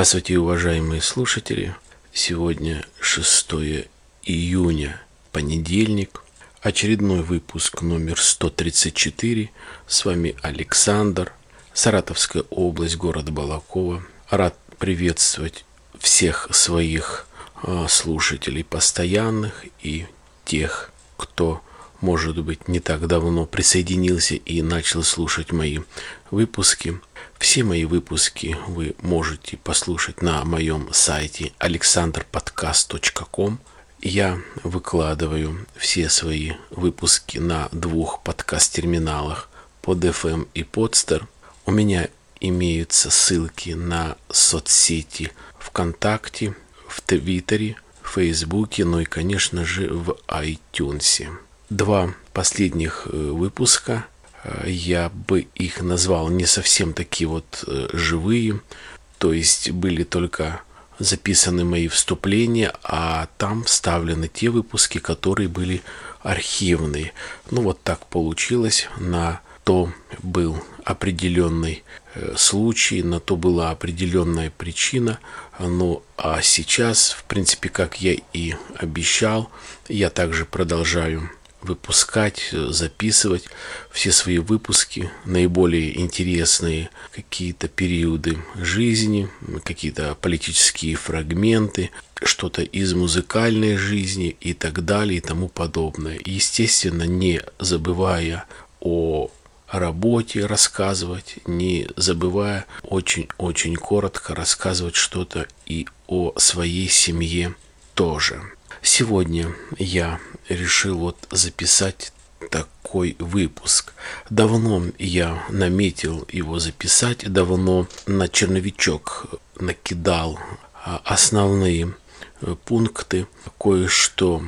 Здравствуйте, уважаемые слушатели. Сегодня 6 июня, понедельник. Очередной выпуск номер 134. С вами Александр, Саратовская область, город Балакова. Рад приветствовать всех своих а, слушателей постоянных и тех, кто может быть, не так давно присоединился и начал слушать мои выпуски. Все мои выпуски вы можете послушать на моем сайте alexanderpodcast.com. Я выкладываю все свои выпуски на двух подкаст-терминалах под FM и Podster. У меня имеются ссылки на соцсети ВКонтакте, в Твиттере, в Фейсбуке, ну и, конечно же, в iTunes два последних э, выпуска. Э, я бы их назвал не совсем такие вот э, живые. То есть были только записаны мои вступления, а там вставлены те выпуски, которые были архивные. Ну вот так получилось. На то был определенный случай, на то была определенная причина. Ну а сейчас, в принципе, как я и обещал, я также продолжаю выпускать, записывать все свои выпуски, наиболее интересные какие-то периоды жизни, какие-то политические фрагменты, что-то из музыкальной жизни и так далее и тому подобное. Естественно, не забывая о работе рассказывать, не забывая очень-очень коротко рассказывать что-то и о своей семье тоже. Сегодня я решил вот записать такой выпуск. Давно я наметил его записать, давно на черновичок накидал а, основные э, пункты, кое-что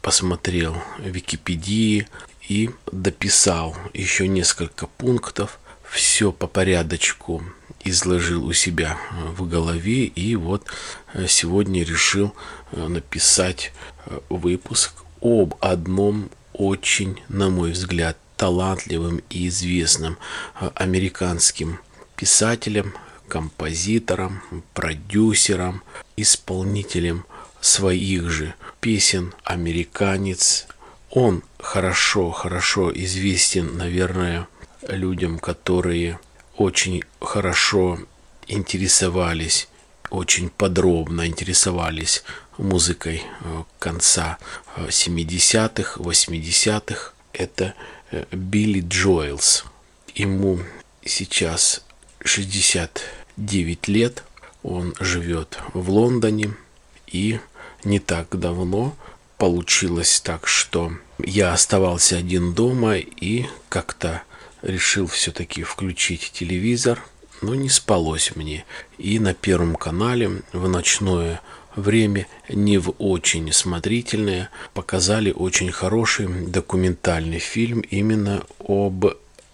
посмотрел в Википедии и дописал еще несколько пунктов. Все по порядочку изложил у себя э, в голове и вот э, сегодня решил написать выпуск об одном очень, на мой взгляд, талантливым и известным э, американским писателем, композитором, продюсером, исполнителем своих же песен, американец. Он хорошо, хорошо известен, наверное, людям, которые очень хорошо интересовались очень подробно интересовались музыкой э, конца 70-х, э, 80-х. Это э, Билли Джоэлс. Ему сейчас 69 лет. Он живет в Лондоне. И не так давно получилось так, что я оставался один дома и как-то решил все-таки включить телевизор – но не спалось мне. И на Первом канале в ночное время, не в очень смотрительное, показали очень хороший документальный фильм именно об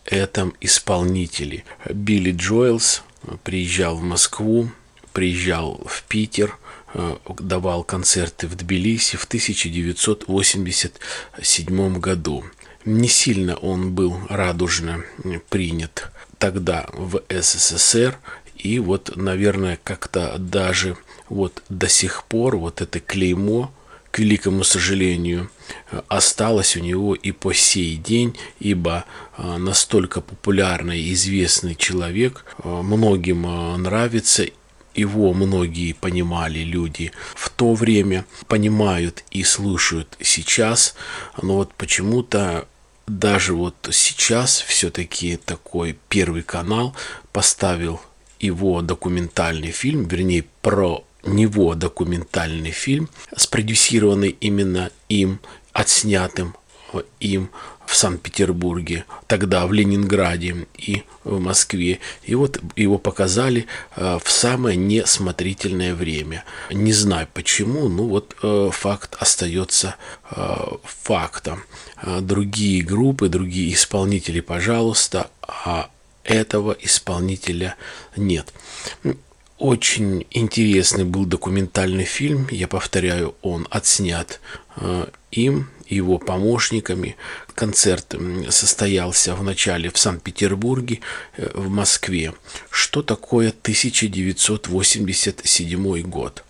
этом исполнителе. Билли Джоэлс приезжал в Москву, приезжал в Питер, э, давал концерты в Тбилиси в 1987 году. Не сильно он был радужно принят тогда в СССР. И вот, наверное, как-то даже вот до сих пор вот это клеймо, к великому сожалению, осталось у него и по сей день, ибо а, настолько популярный известный человек, а, многим а, нравится, его многие понимали люди в то время, понимают и слушают сейчас, но вот почему-то даже вот сейчас все-таки такой первый канал поставил его документальный фильм, вернее, про него документальный фильм, спродюсированный именно им, отснятым им в Санкт-Петербурге, тогда в Ленинграде и в Москве. И вот его показали э, в самое несмотрительное время. Не знаю почему, но вот э, факт остается э, фактом. Другие группы, другие исполнители, пожалуйста, а этого исполнителя нет. Очень интересный был документальный фильм, я повторяю, он отснят им его помощниками. Концерт состоялся в начале в Санкт-Петербурге, э, в Москве. Что такое 1987 год?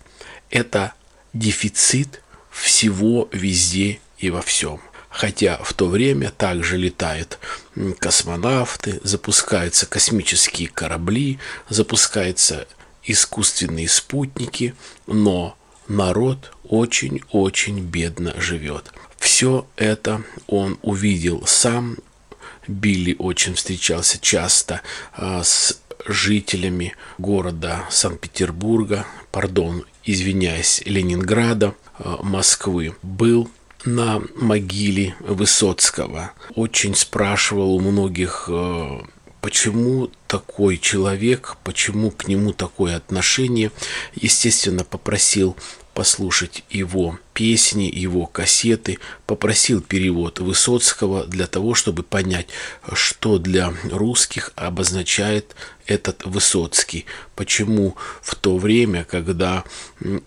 Это дефицит всего везде и во всем. Хотя в то время также летают космонавты, запускаются космические корабли, запускаются искусственные спутники, но народ очень-очень бедно живет. Все это он увидел сам. Билли очень встречался часто а, с жителями города Санкт-Петербурга, пардон, извиняюсь, Ленинграда, а, Москвы. Был на могиле Высоцкого. Очень спрашивал у многих, а, почему такой человек, почему к нему такое отношение. Естественно, попросил послушать его песни, его кассеты, попросил перевод Высоцкого для того, чтобы понять, что для русских обозначает этот Высоцкий, почему в то время, когда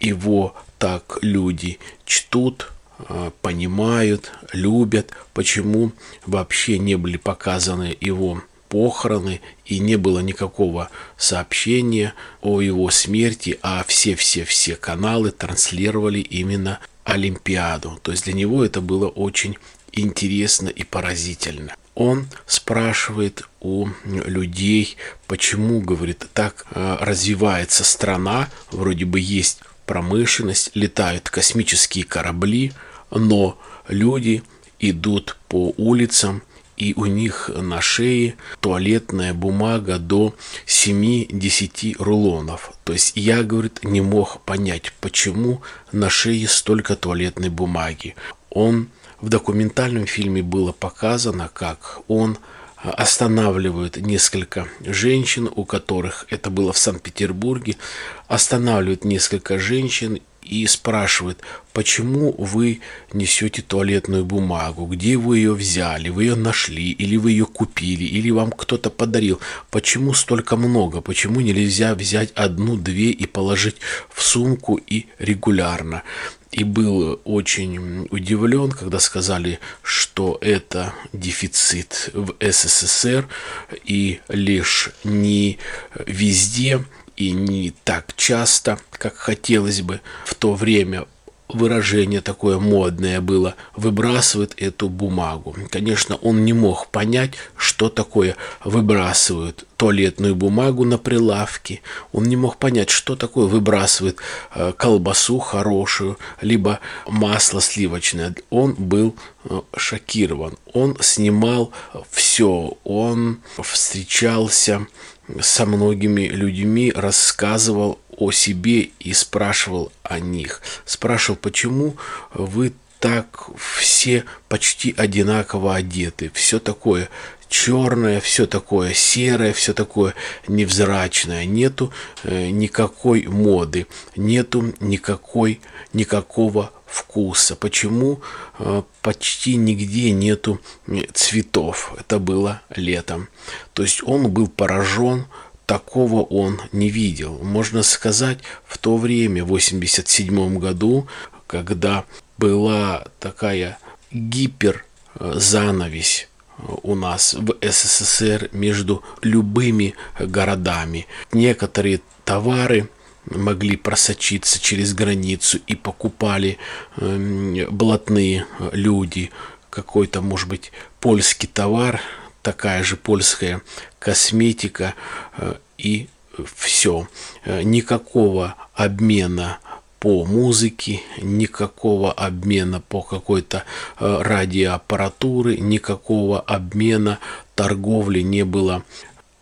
его так люди чтут, а, понимают, любят, почему вообще не были показаны его похороны и не было никакого сообщения о его смерти, а все-все-все каналы транслировали именно Олимпиаду. То есть для него это было очень интересно и поразительно. Он спрашивает у людей, почему, говорит, так э, развивается страна, вроде бы есть промышленность, летают космические корабли, но люди идут по улицам и у них на шее туалетная бумага до 7-10 рулонов. То есть я, говорит, не мог понять, почему на шее столько туалетной бумаги. Он в документальном фильме было показано, как он останавливают несколько женщин, у которых это было в Санкт-Петербурге, останавливают несколько женщин и спрашивает, почему вы несете туалетную бумагу, где вы ее взяли, вы ее нашли, или вы ее купили, или вам кто-то подарил, почему столько много, почему нельзя взять одну-две и положить в сумку и регулярно. И был очень удивлен, когда сказали, что это дефицит в СССР и лишь не везде и не так часто, как хотелось бы в то время выражение такое модное было, выбрасывает эту бумагу. Конечно, он не мог понять, что такое выбрасывают туалетную бумагу на прилавке. Он не мог понять, что такое выбрасывает э, колбасу хорошую, либо масло сливочное. Он был э, шокирован. Он снимал все. Он встречался со многими людьми, рассказывал о себе и спрашивал о них. Спрашивал, почему вы так все почти одинаково одеты, все такое черное, все такое серое, все такое невзрачное, нету э, никакой моды, нету никакой, никакого вкуса. Почему э, почти нигде нету цветов? Это было летом. То есть он был поражен, такого он не видел. Можно сказать, в то время, в 87 году, когда была такая гипер занавесь у нас в СССР между любыми городами. Некоторые товары могли просочиться через границу и покупали э, блатные люди какой-то, может быть, польский товар, такая же польская косметика э, и все. Э, никакого обмена по музыке, никакого обмена по какой-то э, радиоаппаратуре, никакого обмена торговли не было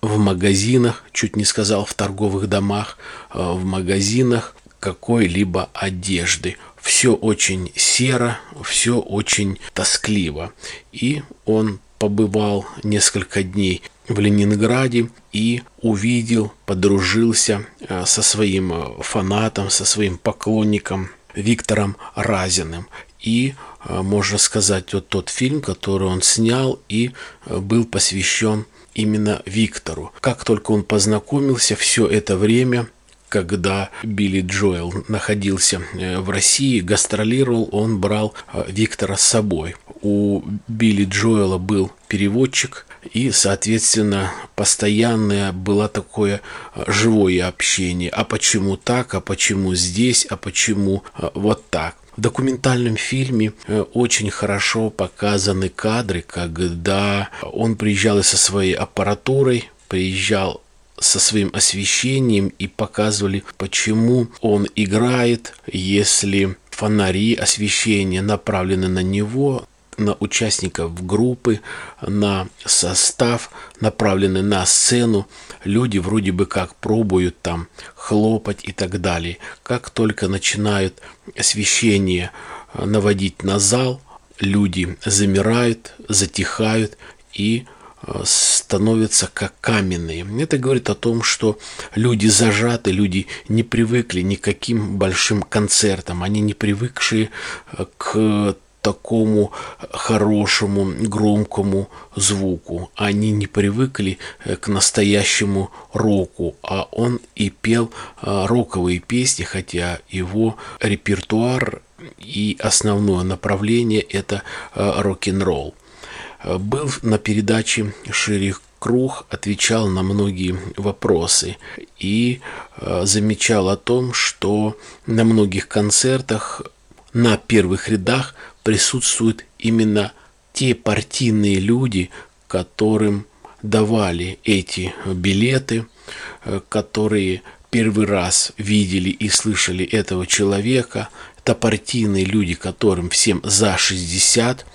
в магазинах, чуть не сказал в торговых домах, э, в магазинах какой-либо одежды. Все очень серо, все очень тоскливо. И он побывал несколько дней в Ленинграде и увидел, подружился э, со своим э, фанатом, со своим поклонником Виктором Разиным. И, можно сказать, вот тот фильм, который он снял и был посвящен именно Виктору. Как только он познакомился, все это время когда Билли Джоэл находился э, в России, гастролировал, он брал э, Виктора с собой. У Билли Джоэла был переводчик, и, соответственно, постоянное было такое э, живое общение. А почему так, а почему здесь, а почему вот так. В документальном фильме очень хорошо показаны кадры, когда он приезжал со своей аппаратурой, приезжал со своим освещением и показывали, почему он играет, если фонари освещения направлены на него, на участников группы, на состав, направлены на сцену. Люди вроде бы как пробуют там хлопать и так далее. Как только начинают освещение наводить на зал, люди замирают, затихают и Э, становятся как каменные. Это говорит о том, что люди зажаты, люди не привыкли ни к каким большим концертам, они не привыкшие э, к такому хорошему, громкому звуку. Они не привыкли э, к настоящему року, а он и пел роковые песни, хотя его репертуар и основное направление это рок-н-ролл. Э, был на передаче Ширих Круг, отвечал на многие вопросы и э, замечал о том, что на многих концертах на первых рядах присутствуют именно те партийные люди, которым давали эти билеты, э, которые первый раз видели и слышали этого человека. Это партийные люди, которым всем за 60,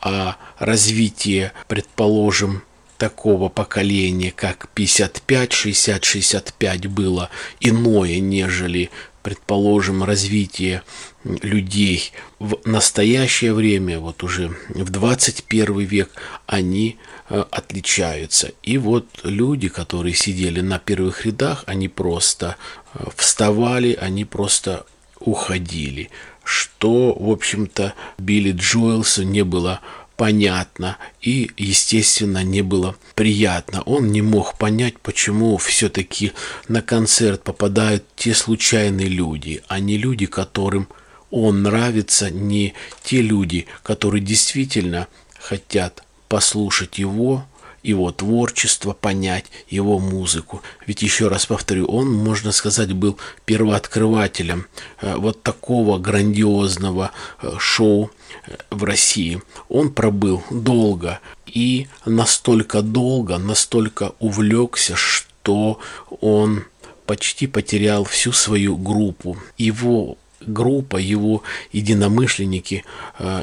а развитие, предположим, такого поколения, как 55, 60, 65 было иное, нежели, предположим, развитие людей в настоящее время, вот уже в 21 век, они э, отличаются. И вот люди, которые сидели на первых рядах, они просто э, вставали, они просто уходили что, в общем-то, Билли Джоэлсу не было понятно и, естественно, не было приятно. Он не мог понять, почему все-таки на концерт попадают те случайные люди, а не люди, которым он нравится, не те люди, которые действительно хотят послушать его, его творчество, понять его музыку. Ведь еще раз повторю, он, можно сказать, был первооткрывателем э, вот такого грандиозного э, шоу э, в России. Он пробыл долго и настолько долго, настолько увлекся, что он почти потерял всю свою группу. Его группа, его единомышленники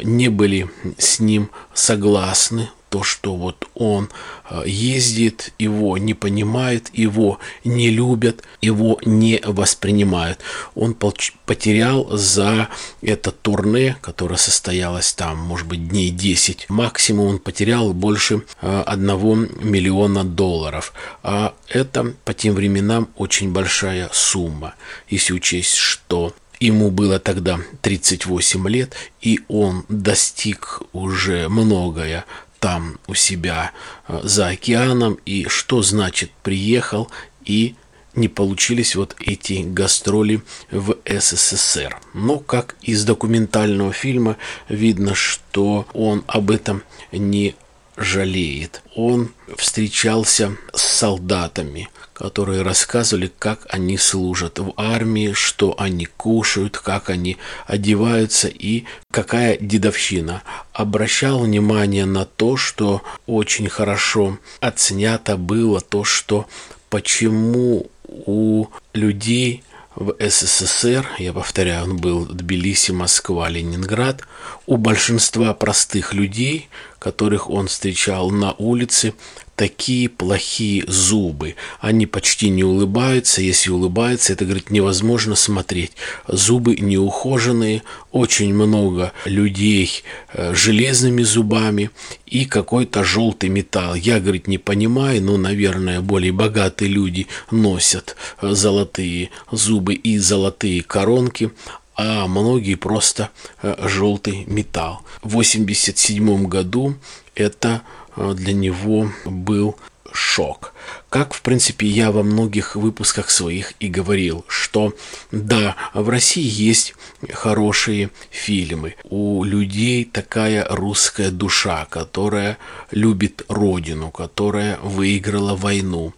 не были с ним согласны, то, что вот он э, ездит, его не понимает, его не любят, его не воспринимают. Он потерял за это турне, которое состоялось там, может быть, дней 10, максимум он потерял больше 1 э, миллиона долларов. А это по тем временам очень большая сумма, если учесть, что Ему было тогда 38 лет, и он достиг уже многое там у себя э, за океаном, и что значит приехал и не получились вот эти гастроли в СССР. Но как из документального фильма видно, что он об этом не жалеет. Он встречался с солдатами, которые рассказывали, как они служат в армии, что они кушают, как они одеваются и какая дедовщина. Обращал внимание на то, что очень хорошо оценято было то, что почему у людей в СССР, я повторяю, он был Тбилиси, Москва, Ленинград, у большинства простых людей, которых он встречал на улице, такие плохие зубы. Они почти не улыбаются. Если улыбаются, это, говорит, невозможно смотреть. Зубы неухоженные, очень много людей э, железными зубами и какой-то желтый металл. Я, говорит, не понимаю, но, наверное, более богатые люди носят э, золотые зубы и золотые коронки, а многие просто э, желтый металл. В 1987 году это для него был шок. Как, в принципе, я во многих выпусках своих и говорил, что да, в России есть хорошие фильмы. У людей такая русская душа, которая любит родину, которая выиграла войну.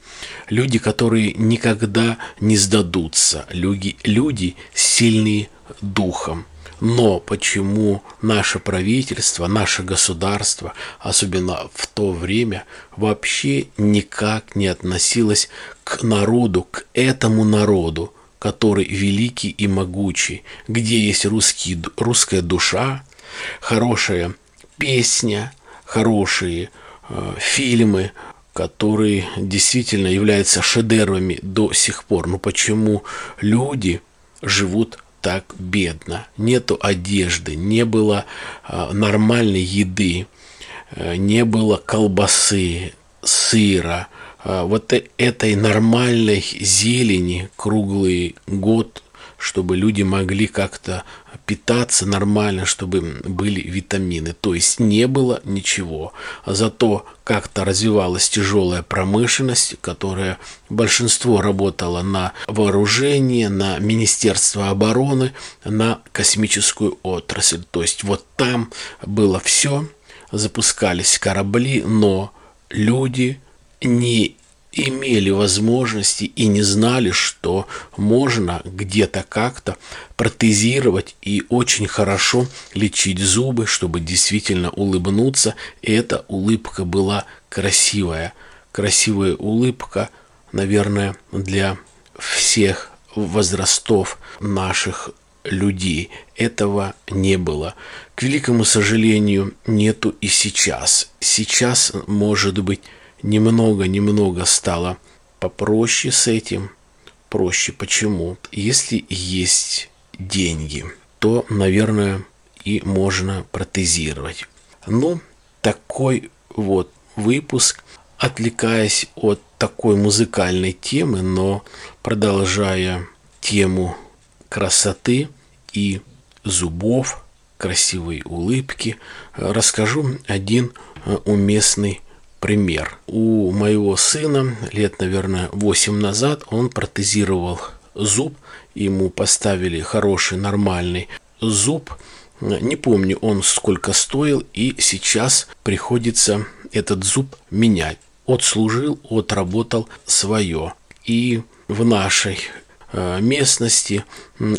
Люди, которые никогда не сдадутся. Люди, люди сильные духом. Но почему наше правительство, наше государство, особенно в то время, вообще никак не относилось к народу, к этому народу, который великий и могучий, где есть русский, русская душа, хорошая песня, хорошие э, фильмы, которые действительно являются шедеврами до сих пор. Но почему люди живут так бедно. Нету одежды, не было э, нормальной еды, э, не было колбасы, сыра, э, вот э, этой нормальной зелени круглый год, чтобы люди могли как-то питаться нормально, чтобы были витамины. То есть не было ничего. Зато как-то развивалась тяжелая промышленность, которая большинство работала на вооружение, на Министерство обороны, на космическую отрасль. То есть вот там было все, запускались корабли, но люди не имели возможности и не знали, что можно где-то как-то протезировать и очень хорошо лечить зубы, чтобы действительно улыбнуться. И эта улыбка была красивая. Красивая улыбка, наверное, для всех возрастов наших людей. Этого не было. К великому сожалению, нету и сейчас. Сейчас, может быть, немного-немного стало попроще с этим. Проще. Почему? Если есть деньги, то, наверное, и можно протезировать. Ну, такой вот выпуск, отвлекаясь от такой музыкальной темы, но продолжая тему красоты и зубов, красивой улыбки, расскажу один уместный пример. У моего сына лет, наверное, 8 назад он протезировал зуб, ему поставили хороший, нормальный зуб. Не помню он сколько стоил, и сейчас приходится этот зуб менять. Отслужил, отработал свое. И в нашей э, местности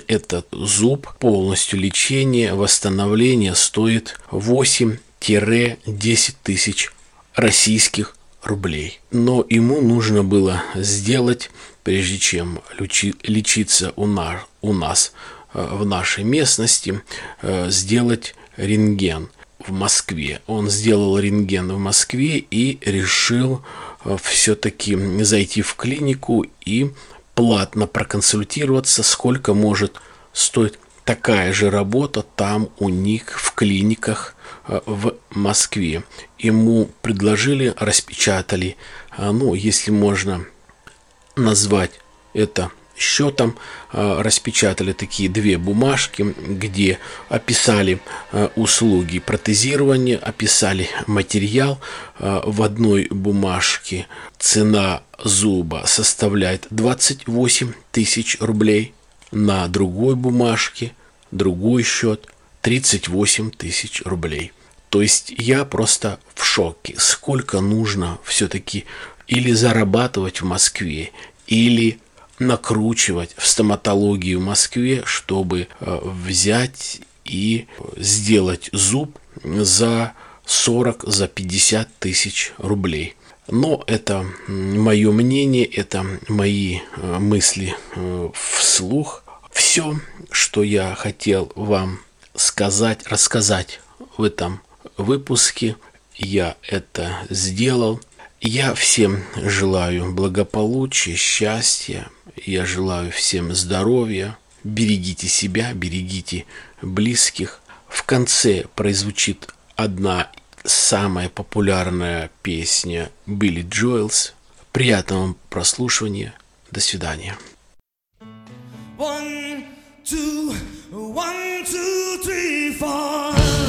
этот зуб полностью лечение, восстановление стоит 8-10 тысяч российских рублей. Но ему нужно было сделать, прежде чем лечиться у нас, у нас в нашей местности, э, сделать рентген в Москве. Он сделал рентген в Москве и решил э, все-таки зайти в клинику и платно проконсультироваться, сколько может стоить такая же работа там у них в клиниках Э, в Москве. Ему предложили, распечатали, э, ну, если можно назвать это счетом, э, распечатали такие две бумажки, где описали услуги протезирования, описали материал. В одной бумажке цена зуба составляет 28 тысяч рублей, на другой бумажке другой счет 38 тысяч рублей. То есть я просто в шоке, сколько нужно все-таки или зарабатывать в Москве, или накручивать в стоматологию в Москве, чтобы э, взять и сделать зуб за 40, за 50 тысяч рублей. Но это мое мнение, это мои э, мысли э, вслух. Все, что я хотел вам сказать, рассказать в этом выпуске. Я это сделал. Я всем желаю благополучия, счастья. Я желаю всем здоровья. Берегите себя, берегите близких. В конце прозвучит одна самая популярная песня Билли Джоэлс. Приятного прослушивания. До свидания. One, two, one, two, three, four.